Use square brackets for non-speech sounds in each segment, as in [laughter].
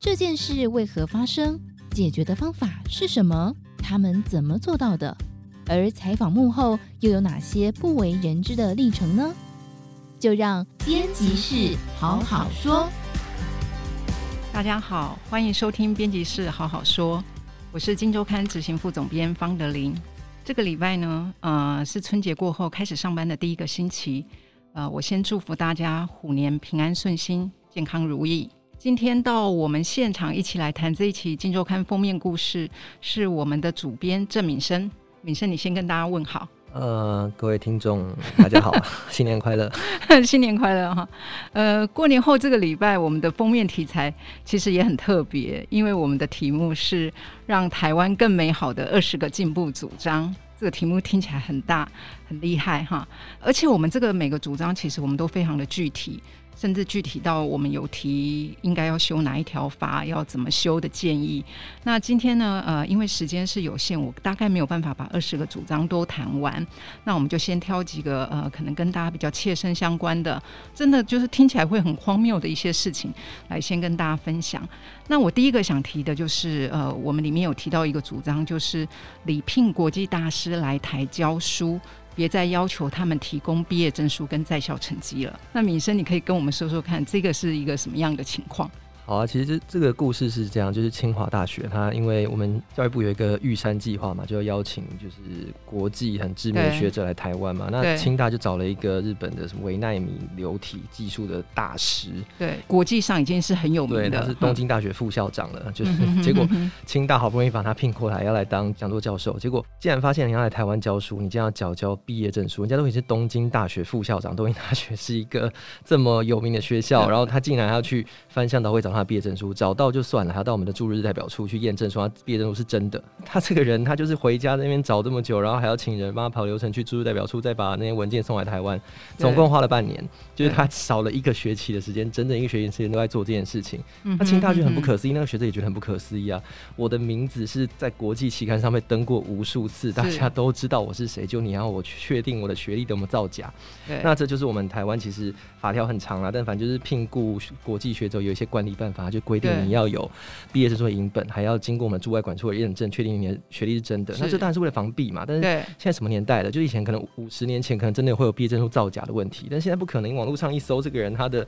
这件事为何发生？解决的方法是什么？他们怎么做到的？而采访幕后又有哪些不为人知的历程呢？就让编辑室好好说。大家好，欢迎收听编辑室好好说，我是金周刊执行副总编方德林。这个礼拜呢，呃，是春节过后开始上班的第一个星期，呃，我先祝福大家虎年平安顺心、健康如意。今天到我们现场一起来谈这一期《金周刊》封面故事，是我们的主编郑敏生。敏生，你先跟大家问好。呃，各位听众，大家好，[laughs] 新年快乐，[laughs] 新年快乐哈。呃，过年后这个礼拜，我们的封面题材其实也很特别，因为我们的题目是“让台湾更美好的二十个进步主张”。这个题目听起来很大，很厉害哈。而且我们这个每个主张，其实我们都非常的具体。甚至具体到我们有提应该要修哪一条法，要怎么修的建议。那今天呢，呃，因为时间是有限，我大概没有办法把二十个主张都谈完。那我们就先挑几个呃，可能跟大家比较切身相关的，真的就是听起来会很荒谬的一些事情，来先跟大家分享。那我第一个想提的就是，呃，我们里面有提到一个主张，就是礼聘国际大师来台教书。别再要求他们提供毕业证书跟在校成绩了。那敏生，你可以跟我们说说看，这个是一个什么样的情况？好啊，其实这这个故事是这样，就是清华大学，它因为我们教育部有一个玉山计划嘛，就要邀请就是国际很知名的学者来台湾嘛。那清大就找了一个日本的什么维奈米流体技术的大师，对，国际上已经是很有名的，对，他是东京大学副校长了。嗯、就是 [laughs] 结果清大好不容易把他聘过来，要来当讲座教授，结果竟然发现你要来台湾教书，你竟然要缴交毕业证书，人家都已经是东京大学副校长，东京大学是一个这么有名的学校，然后他竟然还要去翻向导会找他。他毕业证书找到就算了，还要到我们的驻日代表处去验证，说他毕业证书是真的。他这个人，他就是回家那边找这么久，然后还要请人帮他跑流程去驻日代表处，再把那些文件送来台湾，总共花了半年，就是他少了一个学期的时间，整整一个学期时间都在做这件事情。那清大就很不可思议，那个学者也觉得很不可思议啊！我的名字是在国际期刊上面登过无数次，大家都知道我是谁，就你要我确定我的学历有没有造假？那这就是我们台湾其实法条很长啊，但反正就是聘雇国际学者有一些管理办法，就规定你要有毕业证书影本，还要经过我们驻外管处的认证，确定你的学历是真的。那这当然是为了防弊嘛。但是现在什么年代了？就以前可能五十年前可能真的会有毕业证书造假的问题，但现在不可能。网络上一搜这个人，他的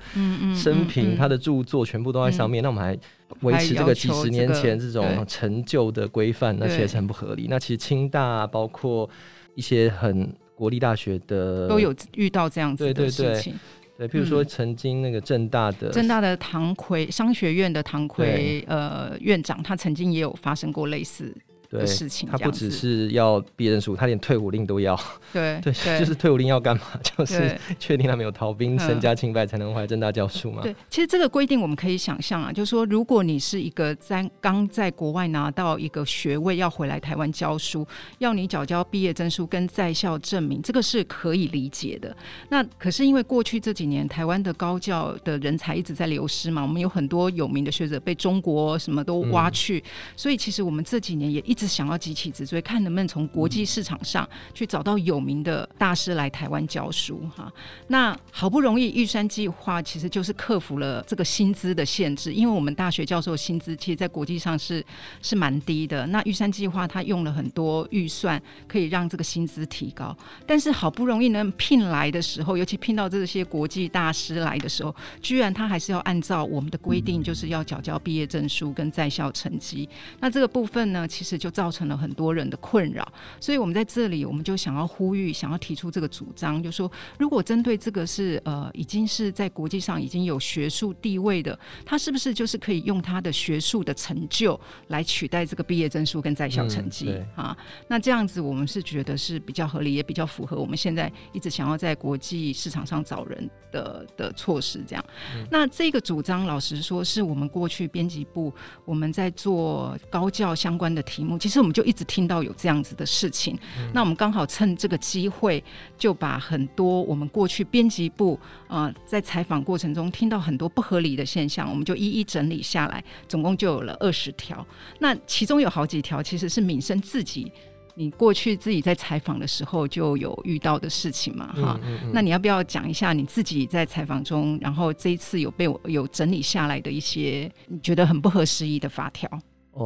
生平、他的著作全部都在上面，那我们还维持这个几十年前这种陈旧的规范，那其实很不合理。那其实清大包括一些很国立大学的都有遇到这样子的事情。对，譬如说曾经那个正大的正、嗯、大的唐奎商学院的唐奎呃院长，他曾经也有发生过类似。对，事情他不只是要毕业证书，他连退伍令都要。[laughs] 对对，就是退伍令要干嘛？[laughs] 就是确定他没有逃兵，身家清白才能回来政大教书嘛。对，其实这个规定我们可以想象啊，就是说，如果你是一个在刚在国外拿到一个学位，要回来台湾教书，要你缴交毕业证书跟在校证明，这个是可以理解的。那可是因为过去这几年台湾的高教的人才一直在流失嘛，我们有很多有名的学者被中国什么都挖去，嗯、所以其实我们这几年也一是想要急起直追，看能不能从国际市场上去找到有名的大师来台湾教书哈。那好不容易玉山计划其实就是克服了这个薪资的限制，因为我们大学教授薪资其实，在国际上是是蛮低的。那玉山计划他用了很多预算，可以让这个薪资提高。但是好不容易能聘来的时候，尤其聘到这些国际大师来的时候，居然他还是要按照我们的规定，就是要缴交毕业证书跟在校成绩。那这个部分呢，其实就造成了很多人的困扰，所以我们在这里，我们就想要呼吁，想要提出这个主张，就是说，如果针对这个是呃，已经是在国际上已经有学术地位的，他是不是就是可以用他的学术的成就来取代这个毕业证书跟在校成绩、嗯、啊？那这样子，我们是觉得是比较合理，也比较符合我们现在一直想要在国际市场上找人的的措施。这样，嗯、那这个主张，老实说，是我们过去编辑部我们在做高教相关的题目。其实我们就一直听到有这样子的事情，嗯、那我们刚好趁这个机会，就把很多我们过去编辑部啊、呃、在采访过程中听到很多不合理的现象，我们就一一整理下来，总共就有了二十条。那其中有好几条其实是敏生自己你过去自己在采访的时候就有遇到的事情嘛？哈、嗯嗯嗯，那你要不要讲一下你自己在采访中，然后这一次有被我有整理下来的一些你觉得很不合时宜的法条？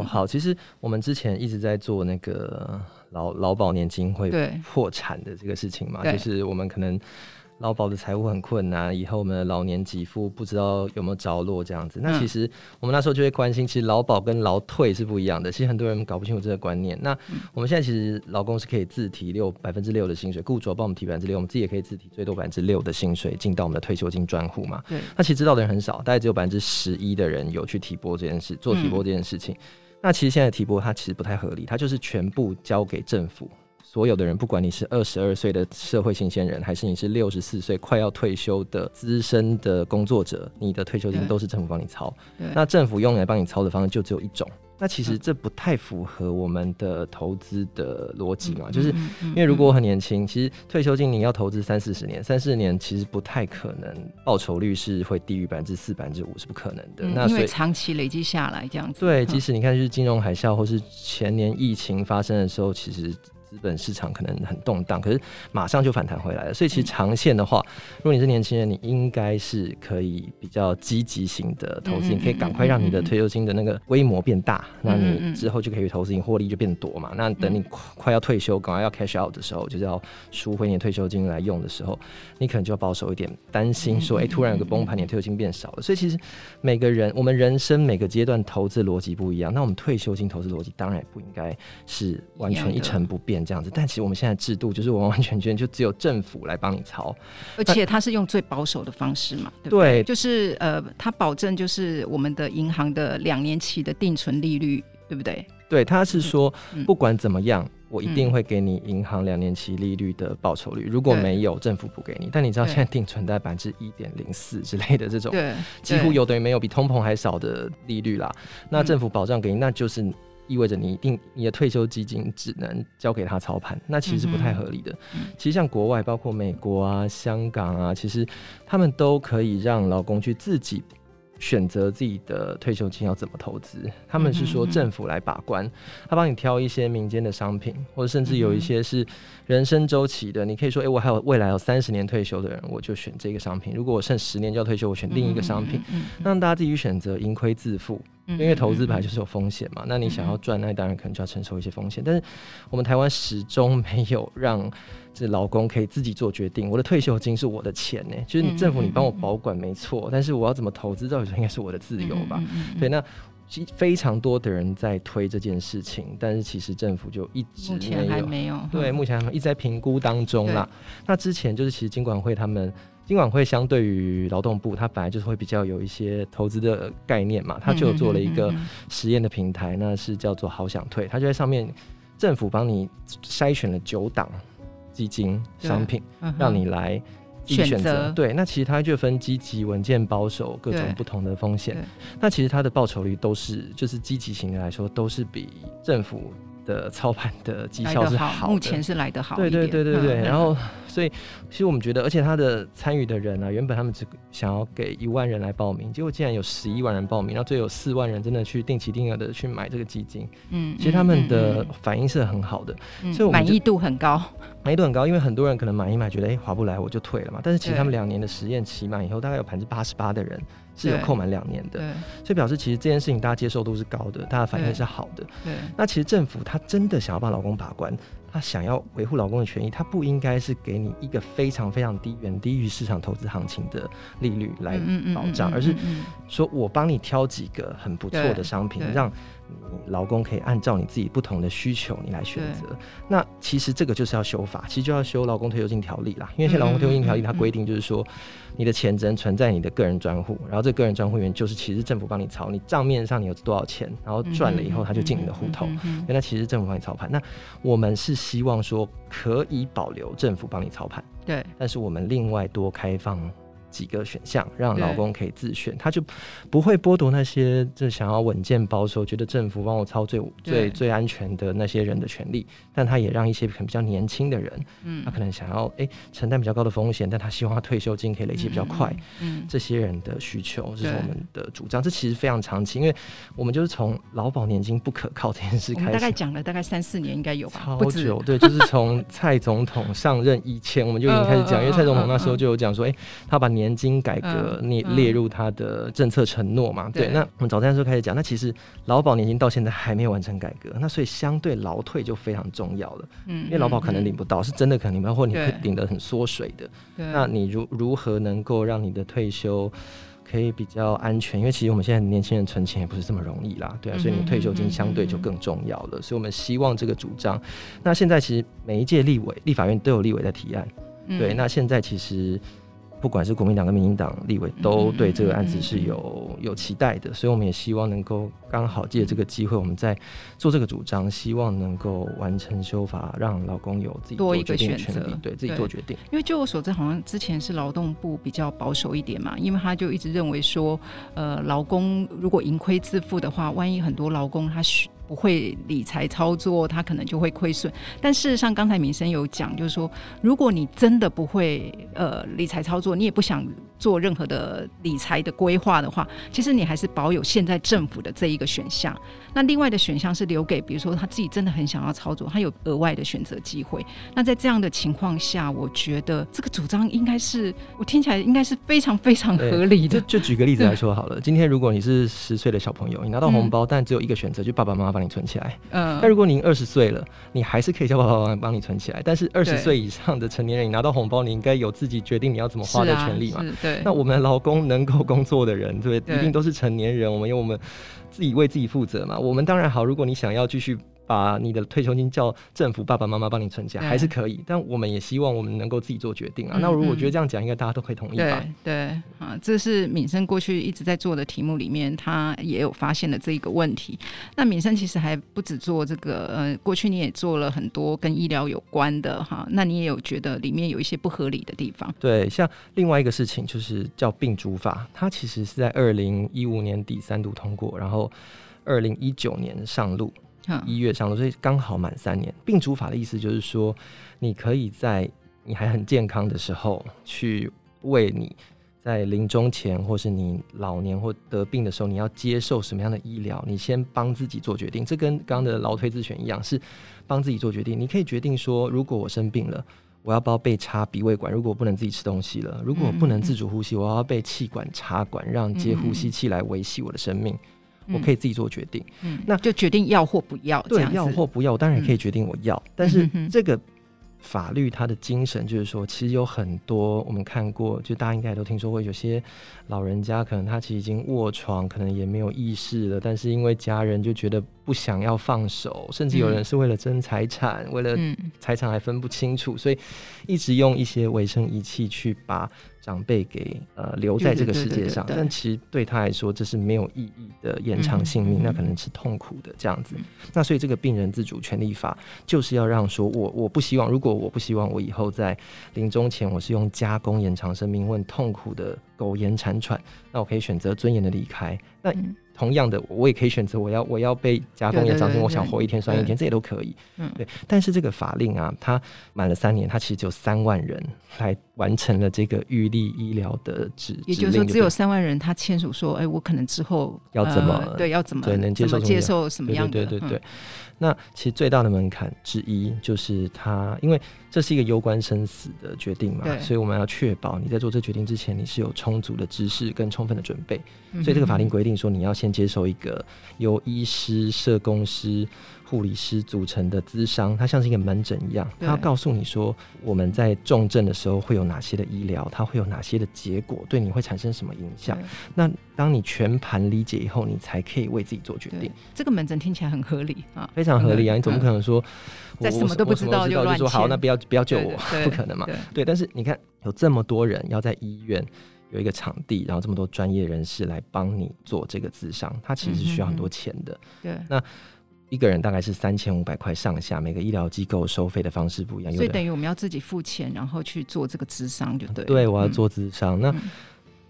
哦，好，其实我们之前一直在做那个劳劳保年金会破产的这个事情嘛，就是我们可能。劳保的财务很困难，以后我们的老年给付不知道有没有着落这样子。那其实我们那时候就会关心，其实劳保跟劳退是不一样的。其实很多人搞不清楚这个观念。那我们现在其实劳工是可以自提六百分之六的薪水，雇主要帮我们提百分之六，我们自己也可以自提最多百分之六的薪水进到我们的退休金专户嘛。对。那其实知道的人很少，大概只有百分之十一的人有去提拨这件事，做提拨这件事情。那其实现在提拨它其实不太合理，它就是全部交给政府。所有的人，不管你是二十二岁的社会新鲜人，还是你是六十四岁快要退休的资深的工作者，你的退休金都是政府帮你操。那政府用来帮你操的方式就只有一种。那其实这不太符合我们的投资的逻辑嘛，就是因为如果我很年轻，其实退休金你要投资三四十年，三四十年其实不太可能报酬率是会低于百分之四、百分之五是不可能的。那因为长期累积下来这样子。对，即使你看就是金融海啸或是前年疫情发生的时候，其实。资本市场可能很动荡，可是马上就反弹回来了。所以其实长线的话，如果你是年轻人，你应该是可以比较积极型的投资，你可以赶快让你的退休金的那个规模变大，那你之后就可以投资，你获利就变多嘛。那等你快要退休，赶快要 cash out 的时候，就是要赎回你的退休金来用的时候，你可能就要保守一点，担心说，哎，突然有个崩盘，你的退休金变少了。所以其实每个人，我们人生每个阶段投资逻辑不一样，那我们退休金投资逻辑当然也不应该是完全一成不变。这样子，但其实我们现在制度就是完完全全就只有政府来帮你操，而且它是用最保守的方式嘛，对不对？对，就是呃，它保证就是我们的银行的两年期的定存利率，对不对？对，它是说不管怎么样，嗯、我一定会给你银行两年期利率的报酬率，如果没有，政府补给你。但你知道现在定存在百分之一点零四之类的这种，对，几乎有等于没有，比通膨还少的利率啦。那政府保障给你，那就是。意味着你一定你的退休基金只能交给他操盘，那其实是不太合理的。其实像国外，包括美国啊、香港啊，其实他们都可以让老公去自己选择自己的退休金要怎么投资。他们是说政府来把关，他帮你挑一些民间的商品，或者甚至有一些是人生周期的。你可以说，诶、欸，我还有未来有三十年退休的人，我就选这个商品。如果我剩十年就要退休，我选另一个商品，让大家自己选择，盈亏自负。因为投资本来就是有风险嘛，那你想要赚，那当然可能就要承受一些风险。但是我们台湾始终没有让这老公可以自己做决定。我的退休金是我的钱呢，就是你政府你帮我保管没错，但是我要怎么投资，到底说应该是我的自由吧？对，那其非常多的人在推这件事情，但是其实政府就一直没有，目前还没有。对，目前还没有，一直在评估当中啦。那之前就是其实金管会他们。金管会相对于劳动部，它本来就是会比较有一些投资的概念嘛，它就做了一个实验的平台，那是叫做好想退，它就在上面政府帮你筛选了九档基金商品，让你来选择。对，那其实它就分积极、稳健、保守各种不同的风险。那其实它的报酬率都是，就是积极型的来说，都是比政府的操盘的绩效是好的，目前是来得好。对对对对对，然后。所以，其实我们觉得，而且他的参与的人啊，原本他们只想要给一万人来报名，结果竟然有十一万人报名，然后最后有四万人真的去定期定额的去买这个基金。嗯，其实他们的反应是很好的，嗯、所以我满意度很高，满意度很高，因为很多人可能买一买觉得哎划不来我就退了嘛，但是其实他们两年的实验期满以后，大概有百分之八十八的人是有扣满两年的，所以表示其实这件事情大家接受度是高的，大家反应是好的。对，那其实政府他真的想要帮老公把关。他想要维护老公的权益，他不应该是给你一个非常非常低、远低于市场投资行情的利率来保障，而是说我帮你挑几个很不错的商品，让你劳工可以按照你自己不同的需求你来选择。那其实这个就是要修法，其实就要修劳工退休金条例啦。因为现在劳工退休金条例它规定就是说，你的钱只能存在你的个人专户，然后这个个人专户里面就是其实政府帮你操，你账面上你有多少钱，然后赚了以后他就进你的户头，原来其实政府帮你操盘。那我们是希望说可以保留政府帮你操盘，对，但是我们另外多开放。几个选项，让老公可以自选，他就不会剥夺那些就想要稳健保守、觉得政府帮我操最最最安全的那些人的权利。但他也让一些可能比较年轻的人，嗯，他可能想要哎、欸、承担比较高的风险，但他希望他退休金可以累积比较快，嗯，嗯，这些人的需求，这是我们的主张。这其实非常长期，因为我们就是从劳保年金不可靠这件事开始，大概讲了大概三四年，应该有吧？超久，对，就是从蔡总统上任以前，我们就已经开始讲，[laughs] 因为蔡总统那时候就有讲说，哎、欸，他把年金改革列列入他的政策承诺嘛，对。那我们早在那时候开始讲，那其实劳保年金到现在还没有完成改革，那所以相对劳退就非常重要了，嗯，因为劳保可能领不到，是真的可能领不到，或你会领得很缩水的，那你如如何能够让你的退休可以比较安全？因为其实我们现在年轻人存钱也不是这么容易啦，对啊，所以你退休金相对就更重要了。所以我们希望这个主张。那现在其实每一届立委、立法院都有立委在提案，对，那现在其实。不管是国民党跟民进党立委都对这个案子是有有期待的，所以我们也希望能够刚好借这个机会，我们在做这个主张，希望能够完成修法，让劳工有自己做决定的权利，对自己做决定。因为据我所知，好像之前是劳动部比较保守一点嘛，因为他就一直认为说，呃，劳工如果盈亏自负的话，万一很多劳工他需不会理财操作，他可能就会亏损。但事实上，刚才民生有讲，就是说，如果你真的不会呃理财操作，你也不想做任何的理财的规划的话，其实你还是保有现在政府的这一个选项。那另外的选项是留给，比如说他自己真的很想要操作，他有额外的选择机会。那在这样的情况下，我觉得这个主张应该是我听起来应该是非常非常合理的。[laughs] 就就举个例子来说好了，今天如果你是十岁的小朋友，你拿到红包，嗯、但只有一个选择，就爸爸妈妈帮你存起来。嗯。那如果您二十岁了，你还是可以叫爸爸妈妈帮你存起来。但是二十岁以上的成年人，你拿到红包，你应该有自己决定你要怎么花的权利嘛？啊、对。那我们的劳工能够工作的人，对，对，一定都是成年人。我们有我们。自己为自己负责嘛，我们当然好。如果你想要继续。把你的退休金叫政府爸爸妈妈帮你存起来还是可以，但我们也希望我们能够自己做决定啊。嗯、那如果觉得这样讲，应该大家都可以同意吧？对对啊，这是敏生过去一直在做的题目里面，他也有发现了这一个问题。那敏生其实还不止做这个，呃，过去你也做了很多跟医疗有关的哈。那你也有觉得里面有一些不合理的地方？对，像另外一个事情就是叫病主法，它其实是在二零一五年底三度通过，然后二零一九年上路。一月上路，所以刚好满三年。病主法的意思就是说，你可以在你还很健康的时候，去为你在临终前，或是你老年或得病的时候，你要接受什么样的医疗，你先帮自己做决定。这跟刚刚的劳退自选一样，是帮自己做决定。你可以决定说，如果我生病了，我要不要被插鼻胃管？如果我不能自己吃东西了，如果我不能自主呼吸，我要被气管插管，让接呼吸器来维系我的生命。我可以自己做决定，嗯，那就决定要或不要。对，要或不要，我当然也可以决定我要。嗯，但是这个法律它的精神就是说，其实有很多我们看过，就大家应该都听说过，有些老人家可能他其实已经卧床，可能也没有意识了，但是因为家人就觉得。不想要放手，甚至有人是为了争财产，嗯、为了财产还分不清楚，嗯、所以一直用一些维生仪器去把长辈给呃留在这个世界上。但其实对他来说，这是没有意义的延长性命，嗯、那可能是痛苦的这样子。嗯、那所以这个病人自主权利法就是要让说我我不希望，如果我不希望我以后在临终前我是用加工延长生命，问痛苦的苟延残喘，那我可以选择尊严的离开。那。嗯同样的，我也可以选择我要我要被加工也长生命，我想活一天算一天，这也都可以。嗯，对。但是这个法令啊，它满了三年，它其实只有三万人来完成了这个预立医疗的指，也就是说，只有三万人他签署说，哎、欸，我可能之后要怎么、呃、对要怎么对能接受接受什么样的？对对对对。嗯、那其实最大的门槛之一就是他，因为这是一个攸关生死的决定嘛，所以我们要确保你在做这决定之前，你是有充足的知识跟充分的准备。所以这个法令规定说，你要先接受一个由医师、社工师、护理师组成的咨商，它像是一个门诊一样，它要告诉你说，我们在重症的时候会有哪些的医疗，它会有哪些的结果，对你会产生什么影响。那当你全盘理解以后，你才可以为自己做决定。这个门诊听起来很合理啊，非常合理啊！你总不可能说，在什么都不知道就说好，那不要不要救我，不可能嘛？对。但是你看，有这么多人要在医院。有一个场地，然后这么多专业人士来帮你做这个咨商，它其实是需要很多钱的。嗯、对，那一个人大概是三千五百块上下，每个医疗机构收费的方式不一样，所以等于我们要自己付钱，然后去做这个智商，就对。对，我要做智商，嗯、那。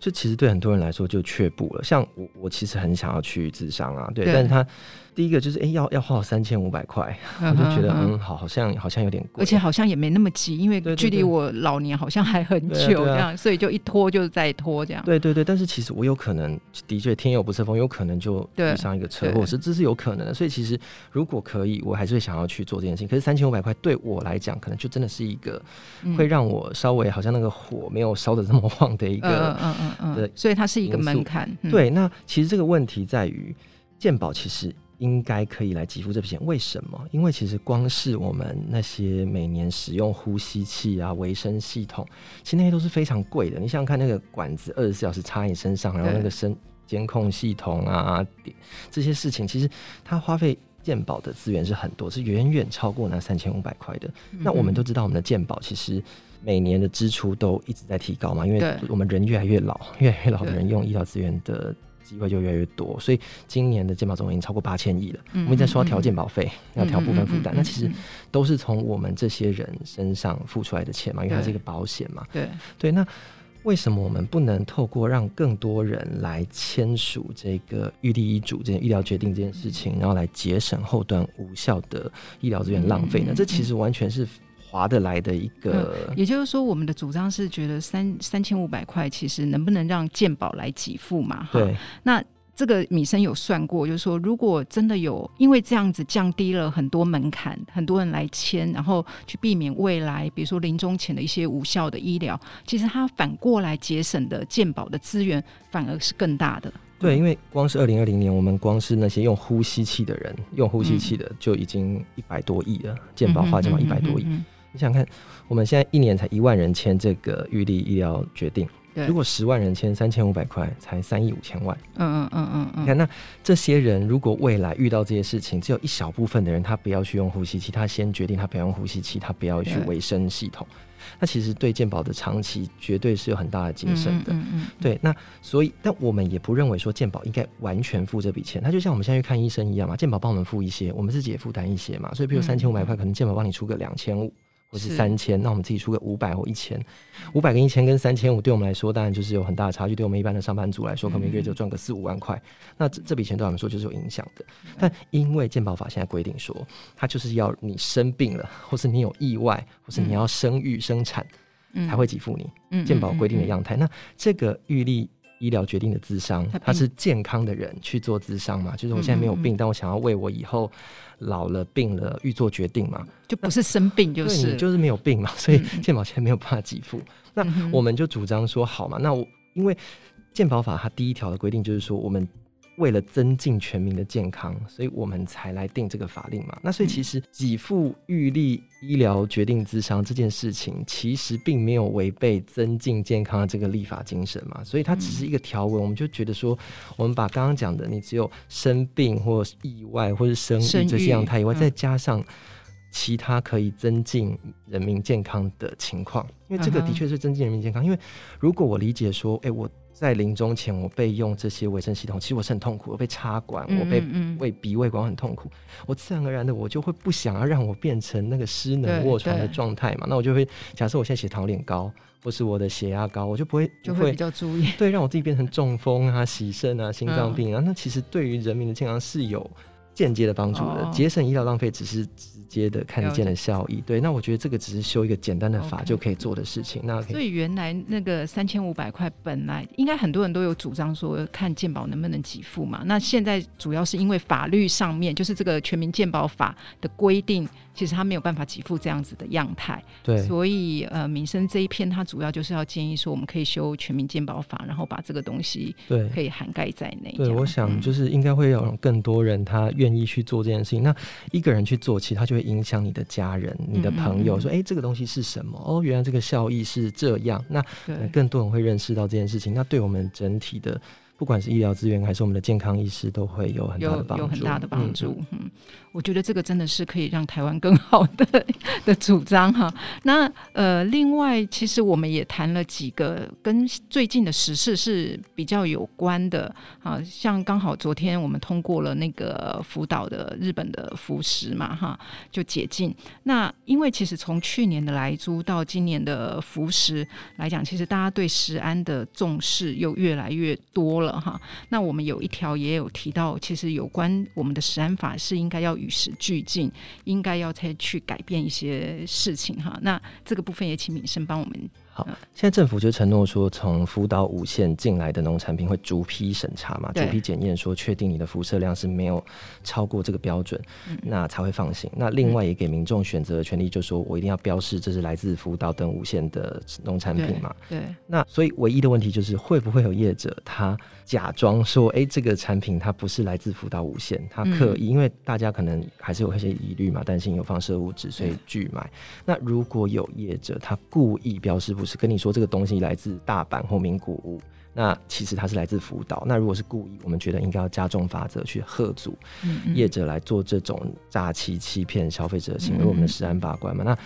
这其实对很多人来说就却步了，像我，我其实很想要去智商啊，对，对，但是他。第一个就是哎、欸，要要花三千五百块，[laughs] 我就觉得嗯，好，好像好像有点贵，而且好像也没那么急，因为距离我老年好像还很久，这样，所以就一拖就再拖这样。对对对，但是其实我有可能的确天有不测风，有可能就遇上一个车祸，是这是有可能的。所以其实如果可以，我还是会想要去做这件事情。可是三千五百块对我来讲，可能就真的是一个会让我稍微好像那个火没有烧的这么旺的一个，嗯嗯嗯嗯，对，所以它是一个门槛。嗯、对，那其实这个问题在于鉴宝其实。应该可以来给付这笔钱，为什么？因为其实光是我们那些每年使用呼吸器啊、维生系统，其实那些都是非常贵的。你想想看，那个管子二十四小时插你身上，然后那个身监控系统啊，这些事情，其实它花费健保的资源是很多，是远远超过那三千五百块的。嗯、那我们都知道，我们的健保其实每年的支出都一直在提高嘛，因为我们人越来越老，越来越老的人用医疗资源的。机会就越来越多，所以今年的健保总额已经超过八千亿了。我们在说要调健保费，要调部分负担，那其实都是从我们这些人身上付出来的钱嘛，因为它是一个保险嘛。对对，那为什么我们不能透过让更多人来签署这个预立医嘱这件医疗决定这件事情，然后来节省后端无效的医疗资源浪费呢？这其实完全是。划得来的一个、嗯，也就是说，我们的主张是觉得三三千五百块，其实能不能让健保来给付嘛？哈，对。那这个米生有算过，就是说，如果真的有因为这样子降低了很多门槛，很多人来签，然后去避免未来比如说临终前的一些无效的医疗，其实它反过来节省的健保的资源反而是更大的。对，因为光是二零二零年，我们光是那些用呼吸器的人，用呼吸器的就已经一百多亿了，健保花健保一百多亿。你想看，我们现在一年才一万人签这个预立医疗决定，对，如果十万人签三千五百块，才三亿五千万。嗯嗯嗯嗯嗯。你看，那这些人如果未来遇到这些事情，只有一小部分的人他不要去用呼吸器，他先决定他不要用呼吸器，他不要去维生系统，那其实对健保的长期绝对是有很大的节省的。嗯嗯，嗯。对，那所以，但我们也不认为说健保应该完全付这笔钱，他就像我们现在去看医生一样嘛，健保帮我们付一些，我们自己也负担一些嘛，所以比如三千五百块，可能健保帮你出个两千五。或是三千，那我们自己出个五百或一千，五百跟一千跟三千五，对我们来说当然就是有很大的差距。对我们一般的上班族来说，可能一个月就赚个四五万块，那这这笔钱对我们说就是有影响的。但因为健保法现在规定说，它就是要你生病了，或是你有意外，或是你要生育生产，才会给付你。健保规定的样态，那这个预立医疗决定的智商，他是健康的人去做智商嘛？就是我现在没有病，但我想要为我以后。老了病了，预做决定嘛，就不是生病就是你就是没有病嘛，[laughs] 所以健保现在没有办法给付。嗯、那我们就主张说好嘛，那我因为健保法它第一条的规定就是说我们。为了增进全民的健康，所以我们才来定这个法令嘛。那所以其实给付预立医疗决定之商这件事情，其实并没有违背增进健康的这个立法精神嘛。所以它只是一个条文，我们就觉得说，我们把刚刚讲的，你只有生病或意外或是生育这些样态以外，再加上其他可以增进人民健康的情况，因为这个的确是增进人民健康。因为如果我理解说，哎，我。在临终前，我被用这些维生系统，其实我是很痛苦。我被插管，我被喂鼻胃管很痛苦。我自然而然的，我就会不想要让我变成那个失能卧床的状态嘛。那我就会假设我现在血糖有点高，或是我的血压高，我就不会就会比较注意，对，让我自己变成中风啊、洗肾啊、心脏病啊。那其实对于人民的健康是有间接的帮助的，节省医疗浪费只是直接的看得见的效益。对，那我觉得这个只是修一个简单的法就可以做的事情。那所以原来那个三千五百块本来应该很多人都有主张说看健保能不能给付嘛。那现在主要是因为法律上面就是这个全民健保法的规定。其实他没有办法给付这样子的样态，对，所以呃，民生这一篇他主要就是要建议说，我们可以修全民健保法，然后把这个东西对可以涵盖在内。对，我想就是应该会有更多人他愿意去做这件事情。嗯、那一个人去做，其实他就会影响你的家人、你的朋友，嗯嗯嗯说，哎，这个东西是什么？哦，原来这个效益是这样。那更多人会认识到这件事情。那对我们整体的。不管是医疗资源还是我们的健康意识，都会有很大的帮助。有有很大的帮助。嗯，嗯，我觉得这个真的是可以让台湾更好的 [laughs] 的主张哈。那呃，另外，其实我们也谈了几个跟最近的时事是比较有关的啊，像刚好昨天我们通过了那个福岛的日本的福食嘛哈，就解禁。那因为其实从去年的来租到今年的福食来讲，其实大家对食安的重视又越来越多了哈。那我们有一条也有提到，其实有关我们的食安法是应该要与时俱进，应该要再去改变一些事情哈。那这个部分也请敏生帮我们。好，现在政府就承诺说，从福岛五县进来的农产品会逐批审查嘛，逐批检验，说确定你的辐射量是没有超过这个标准，嗯、那才会放行。那另外也给民众选择的权利，就说我一定要标示这是来自福岛等五县的农产品嘛。对。对，那所以唯一的问题就是，会不会有业者他假装说，哎、欸，这个产品它不是来自福岛五县，他刻意、嗯，因为大家可能还是有一些疑虑嘛，担心有放射物质，所以拒买。那如果有业者他故意标示不。是跟你说这个东西来自大阪或名古屋，那其实它是来自福岛。那如果是故意，我们觉得应该要加重法则去吓阻业者来做这种诈欺欺骗消费者的行为，我们的食安把关嘛。那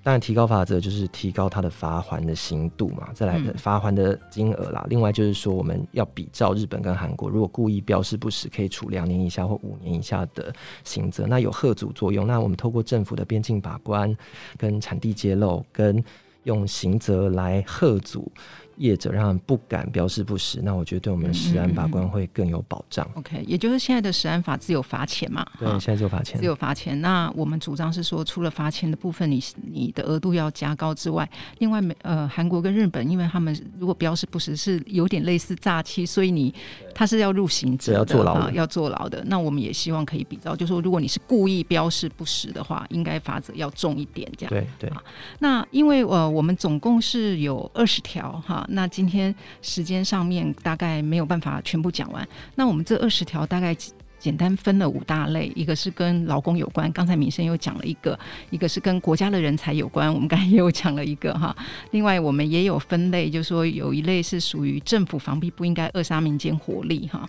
当然提高法则就是提高它的罚还的刑度嘛，再来罚还的金额啦。另外就是说我们要比照日本跟韩国，如果故意标示不实，可以处两年以下或五年以下的刑责。那有贺阻作用。那我们透过政府的边境把关、跟产地揭露、跟用刑责来吓阻业者，让他们不敢标示不实，那我觉得对我们的食安法官会更有保障。OK，也就是现在的食安法只有罚钱嘛？对，现在只有罚钱，只有罚钱。那我们主张是说，除了罚钱的部分，你你的额度要加高之外，另外美呃韩国跟日本，因为他们如果标示不实，是有点类似诈欺，所以你他是要入刑责的，要坐牢的，要坐牢的。那我们也希望可以比照，就是说如果你是故意标示不实的话，应该罚则要重一点，这样。对对。那因为呃，我们总共是有二十条哈。那今天时间上面大概没有办法全部讲完。那我们这二十条大概简单分了五大类，一个是跟劳工有关，刚才民生又讲了一个；一个是跟国家的人才有关，我们刚才也有讲了一个哈。[laughs] 另外我们也有分类，就是说有一类是属于政府防弊不应该扼杀民间活力哈。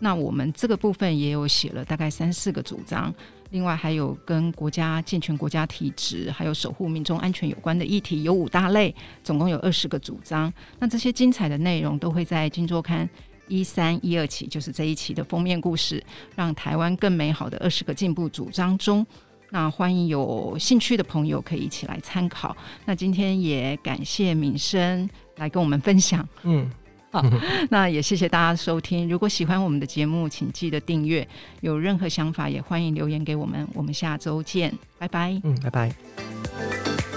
那我们这个部分也有写了大概三四个主张。另外还有跟国家健全国家体制，还有守护民众安全有关的议题，有五大类，总共有二十个主张。那这些精彩的内容都会在《今周刊》一三一二期，就是这一期的封面故事，让台湾更美好的二十个进步主张中。那欢迎有兴趣的朋友可以一起来参考。那今天也感谢敏生来跟我们分享。嗯。好，[laughs] 那也谢谢大家收听。如果喜欢我们的节目，请记得订阅。有任何想法，也欢迎留言给我们。我们下周见，拜拜。嗯，拜拜。